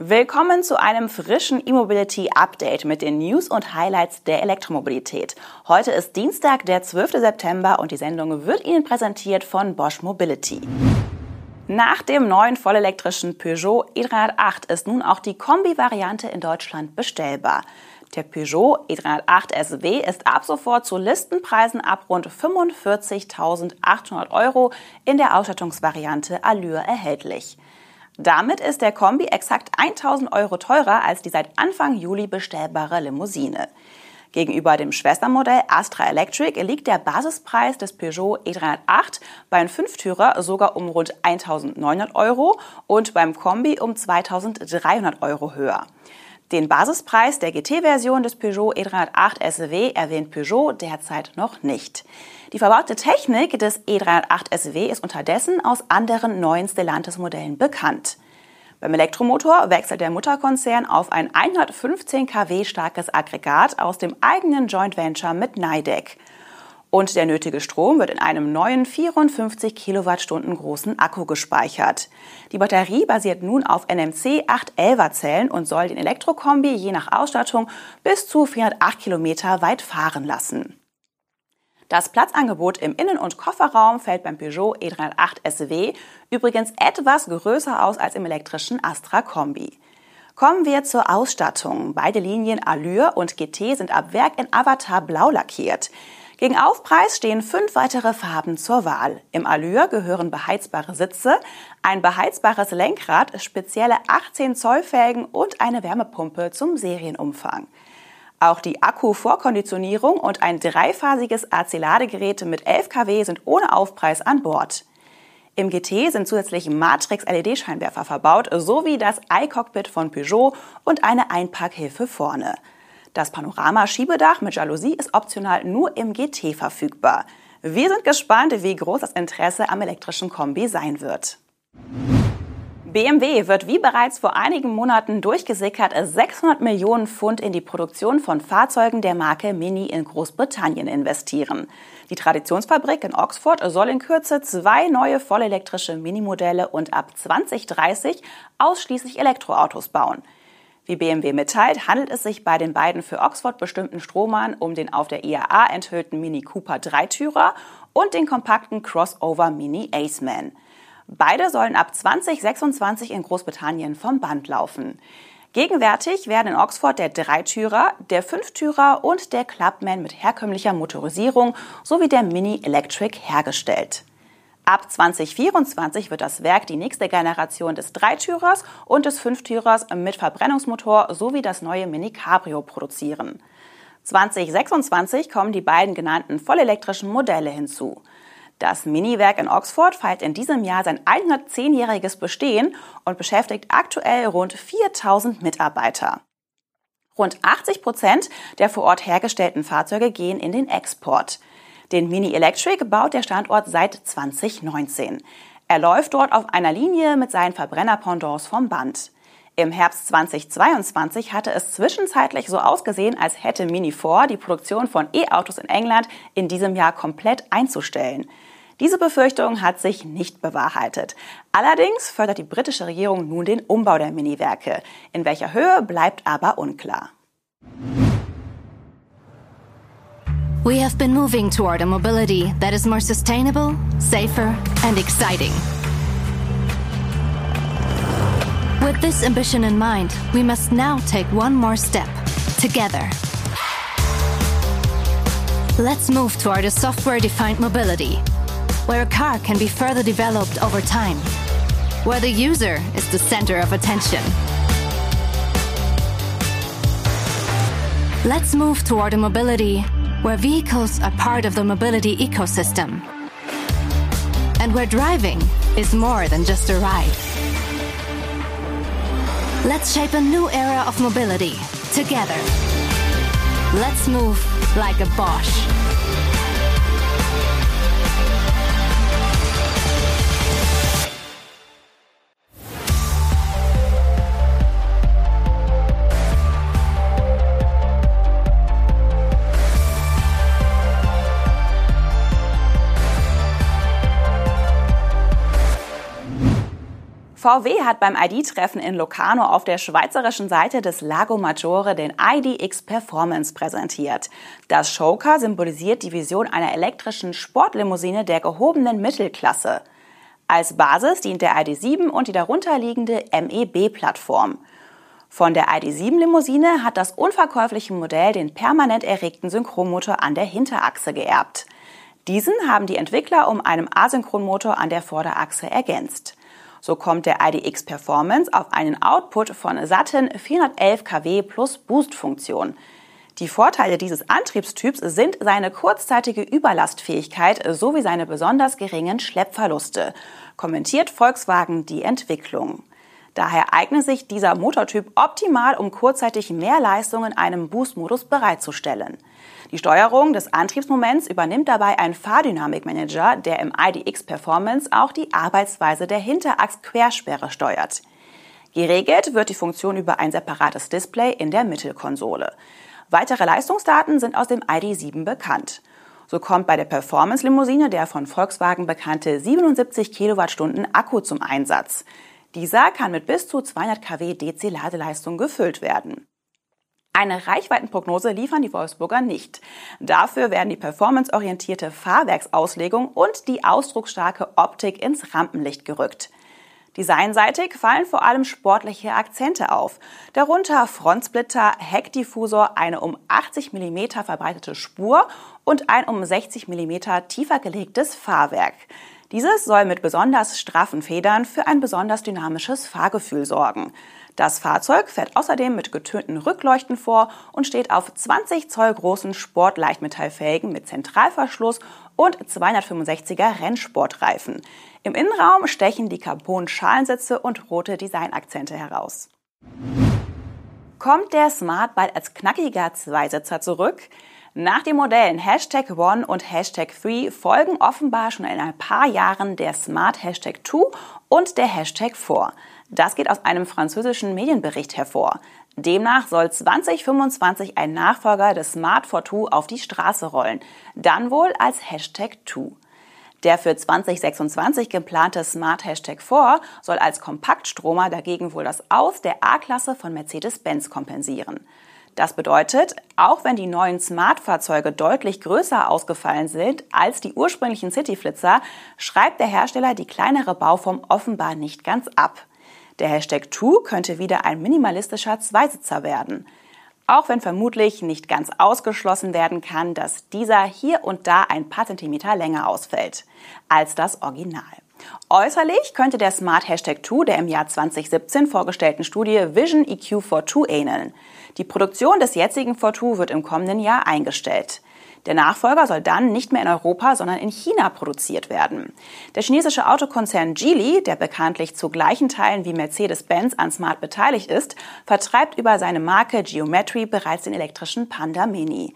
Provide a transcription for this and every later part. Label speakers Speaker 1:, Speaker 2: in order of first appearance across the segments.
Speaker 1: Willkommen zu einem frischen E-Mobility Update mit den News und Highlights der Elektromobilität. Heute ist Dienstag, der 12. September und die Sendung wird Ihnen präsentiert von Bosch Mobility. Nach dem neuen vollelektrischen Peugeot e308 ist nun auch die Kombi-Variante in Deutschland bestellbar. Der Peugeot e308 SW ist ab sofort zu Listenpreisen ab rund 45.800 Euro in der Ausstattungsvariante Allure erhältlich. Damit ist der Kombi exakt 1000 Euro teurer als die seit Anfang Juli bestellbare Limousine. Gegenüber dem Schwestermodell Astra Electric liegt der Basispreis des Peugeot e308 beim Fünftürer sogar um rund 1900 Euro und beim Kombi um 2300 Euro höher. Den Basispreis der GT-Version des Peugeot e308 SW erwähnt Peugeot derzeit noch nicht. Die verbaute Technik des E308 SW ist unterdessen aus anderen neuen Stellantis-Modellen bekannt. Beim Elektromotor wechselt der Mutterkonzern auf ein 115 kW starkes Aggregat aus dem eigenen Joint Venture mit Nidec. Und der nötige Strom wird in einem neuen 54 Kilowattstunden großen Akku gespeichert. Die Batterie basiert nun auf NMC 811er Zellen und soll den Elektrokombi je nach Ausstattung bis zu 408 Kilometer weit fahren lassen. Das Platzangebot im Innen- und Kofferraum fällt beim Peugeot E308 SW übrigens etwas größer aus als im elektrischen Astra Kombi. Kommen wir zur Ausstattung. Beide Linien Allure und GT sind ab Werk in Avatar blau lackiert. Gegen Aufpreis stehen fünf weitere Farben zur Wahl. Im Allure gehören beheizbare Sitze, ein beheizbares Lenkrad, spezielle 18 Zoll Felgen und eine Wärmepumpe zum Serienumfang. Auch die Akku-Vorkonditionierung und ein dreiphasiges AC-Ladegerät mit 11 kW sind ohne Aufpreis an Bord. Im GT sind zusätzlich Matrix-LED-Scheinwerfer verbaut, sowie das iCockpit von Peugeot und eine Einparkhilfe vorne. Das Panorama-Schiebedach mit Jalousie ist optional nur im GT verfügbar. Wir sind gespannt, wie groß das Interesse am elektrischen Kombi sein wird. BMW wird wie bereits vor einigen Monaten durchgesickert 600 Millionen Pfund in die Produktion von Fahrzeugen der Marke Mini in Großbritannien investieren. Die Traditionsfabrik in Oxford soll in Kürze zwei neue vollelektrische Minimodelle und ab 2030 ausschließlich Elektroautos bauen. Wie BMW mitteilt, handelt es sich bei den beiden für Oxford bestimmten Stromern um den auf der IAA enthüllten Mini Cooper Dreitürer und den kompakten Crossover Mini Aceman. Beide sollen ab 2026 in Großbritannien vom Band laufen. Gegenwärtig werden in Oxford der Dreitürer, der Fünftürer und der Clubman mit herkömmlicher Motorisierung sowie der Mini Electric hergestellt. Ab 2024 wird das Werk die nächste Generation des Dreitürers und des Fünftürers mit Verbrennungsmotor sowie das neue Mini Cabrio produzieren. 2026 kommen die beiden genannten vollelektrischen Modelle hinzu. Das Mini-Werk in Oxford feiert in diesem Jahr sein 110-jähriges Bestehen und beschäftigt aktuell rund 4000 Mitarbeiter. Rund 80 Prozent der vor Ort hergestellten Fahrzeuge gehen in den Export. Den Mini Electric baut der Standort seit 2019. Er läuft dort auf einer Linie mit seinen Verbrenner-Pendants vom Band. Im Herbst 2022 hatte es zwischenzeitlich so ausgesehen, als hätte Mini vor, die Produktion von E-Autos in England in diesem Jahr komplett einzustellen. Diese Befürchtung hat sich nicht bewahrheitet. Allerdings fördert die britische Regierung nun den Umbau der Mini-Werke. In welcher Höhe bleibt aber unklar.
Speaker 2: We have been moving toward a mobility that is more sustainable, safer and exciting. With this ambition in mind, we must now take one more step together. Let's move toward a software defined mobility, where a car can be further developed over time, where the user is the center of attention. Let's move toward a mobility where vehicles are part of the mobility ecosystem and where driving is more than just a ride. Let's shape a new era of mobility together. Let's move like a Bosch.
Speaker 1: VW hat beim ID-Treffen in Locarno auf der schweizerischen Seite des Lago Maggiore den IDX Performance präsentiert. Das Showcar symbolisiert die Vision einer elektrischen Sportlimousine der gehobenen Mittelklasse. Als Basis dient der ID7 und die darunterliegende MEB-Plattform. Von der ID7-Limousine hat das unverkäufliche Modell den permanent erregten Synchronmotor an der Hinterachse geerbt. Diesen haben die Entwickler um einen Asynchronmotor an der Vorderachse ergänzt. So kommt der IDX Performance auf einen Output von satten 411 kW plus Boost-Funktion. Die Vorteile dieses Antriebstyps sind seine kurzzeitige Überlastfähigkeit sowie seine besonders geringen Schleppverluste, kommentiert Volkswagen die Entwicklung. Daher eignet sich dieser Motortyp optimal, um kurzzeitig mehr Leistung in einem Boost-Modus bereitzustellen. Die Steuerung des Antriebsmoments übernimmt dabei ein Fahrdynamikmanager, der im IDX Performance auch die Arbeitsweise der Hinterachs-Quersperre steuert. Geregelt wird die Funktion über ein separates Display in der Mittelkonsole. Weitere Leistungsdaten sind aus dem ID7 bekannt. So kommt bei der Performance-Limousine der von Volkswagen bekannte 77 Kilowattstunden Akku zum Einsatz. Dieser kann mit bis zu 200 kW DC-Ladeleistung gefüllt werden. Eine Reichweitenprognose liefern die Wolfsburger nicht. Dafür werden die performanceorientierte Fahrwerksauslegung und die ausdrucksstarke Optik ins Rampenlicht gerückt. Designseitig fallen vor allem sportliche Akzente auf, darunter Frontsplitter, Heckdiffusor, eine um 80 mm verbreitete Spur und ein um 60 mm tiefer gelegtes Fahrwerk. Dieses soll mit besonders straffen Federn für ein besonders dynamisches Fahrgefühl sorgen. Das Fahrzeug fährt außerdem mit getönten Rückleuchten vor und steht auf 20 Zoll großen Sportleichtmetallfelgen mit Zentralverschluss und 265er Rennsportreifen. Im Innenraum stechen die Carbon-Schalensitze und rote Designakzente heraus. Kommt der Smart bald als knackiger Zweisitzer zurück? Nach den Modellen Hashtag One und Hashtag Three folgen offenbar schon in ein paar Jahren der Smart Hashtag Two und der Hashtag Four. Das geht aus einem französischen Medienbericht hervor. Demnach soll 2025 ein Nachfolger des Smart for Two auf die Straße rollen. Dann wohl als Hashtag Two. Der für 2026 geplante Smart Hashtag 4 soll als Kompaktstromer dagegen wohl das Aus der A-Klasse von Mercedes-Benz kompensieren. Das bedeutet, auch wenn die neuen Smart-Fahrzeuge deutlich größer ausgefallen sind als die ursprünglichen Cityflitzer, schreibt der Hersteller die kleinere Bauform offenbar nicht ganz ab. Der Hashtag 2 könnte wieder ein minimalistischer Zweisitzer werden. Auch wenn vermutlich nicht ganz ausgeschlossen werden kann, dass dieser hier und da ein paar Zentimeter länger ausfällt als das Original. Äußerlich könnte der Smart Hashtag 2 der im Jahr 2017 vorgestellten Studie Vision EQ for 2 ähneln. Die Produktion des jetzigen for 2 wird im kommenden Jahr eingestellt. Der Nachfolger soll dann nicht mehr in Europa, sondern in China produziert werden. Der chinesische Autokonzern Geely, der bekanntlich zu gleichen Teilen wie Mercedes-Benz an Smart beteiligt ist, vertreibt über seine Marke Geometry bereits den elektrischen Panda Mini.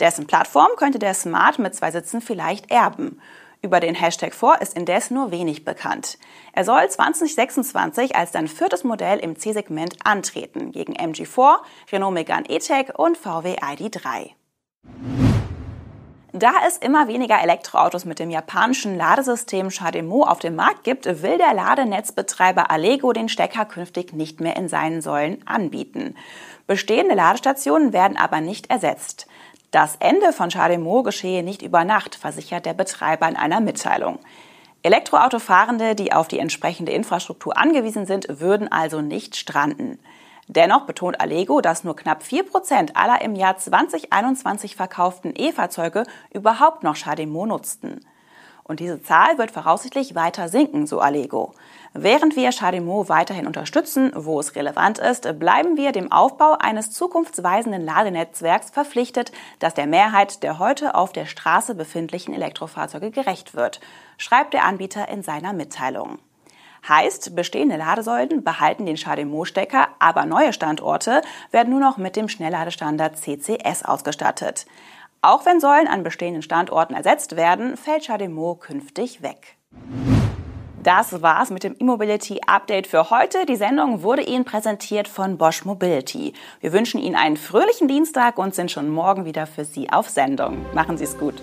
Speaker 1: Dessen Plattform könnte der Smart mit zwei Sitzen vielleicht erben. Über den Hashtag 4 ist indes nur wenig bekannt. Er soll 2026 als sein viertes Modell im C-Segment antreten, gegen MG4, Renault Megane E-Tech und VW ID3. Da es immer weniger Elektroautos mit dem japanischen Ladesystem CHAdeMO auf dem Markt gibt, will der Ladenetzbetreiber Allego den Stecker künftig nicht mehr in seinen Säulen anbieten. Bestehende Ladestationen werden aber nicht ersetzt. Das Ende von Chademo geschehe nicht über Nacht, versichert der Betreiber in einer Mitteilung. Elektroautofahrende, die auf die entsprechende Infrastruktur angewiesen sind, würden also nicht stranden. Dennoch betont Allego, dass nur knapp 4% aller im Jahr 2021 verkauften E-Fahrzeuge überhaupt noch Chademo nutzten. Und diese Zahl wird voraussichtlich weiter sinken, so Allego. Während wir Chademo weiterhin unterstützen, wo es relevant ist, bleiben wir dem Aufbau eines zukunftsweisenden Ladenetzwerks verpflichtet, das der Mehrheit der heute auf der Straße befindlichen Elektrofahrzeuge gerecht wird, schreibt der Anbieter in seiner Mitteilung. Heißt, bestehende Ladesäulen behalten den Chademo-Stecker, aber neue Standorte werden nur noch mit dem Schnellladestandard CCS ausgestattet. Auch wenn Säulen an bestehenden Standorten ersetzt werden, fällt Chademo künftig weg. Das war's mit dem E-Mobility Update für heute. Die Sendung wurde Ihnen präsentiert von Bosch Mobility. Wir wünschen Ihnen einen fröhlichen Dienstag und sind schon morgen wieder für Sie auf Sendung. Machen Sie es gut.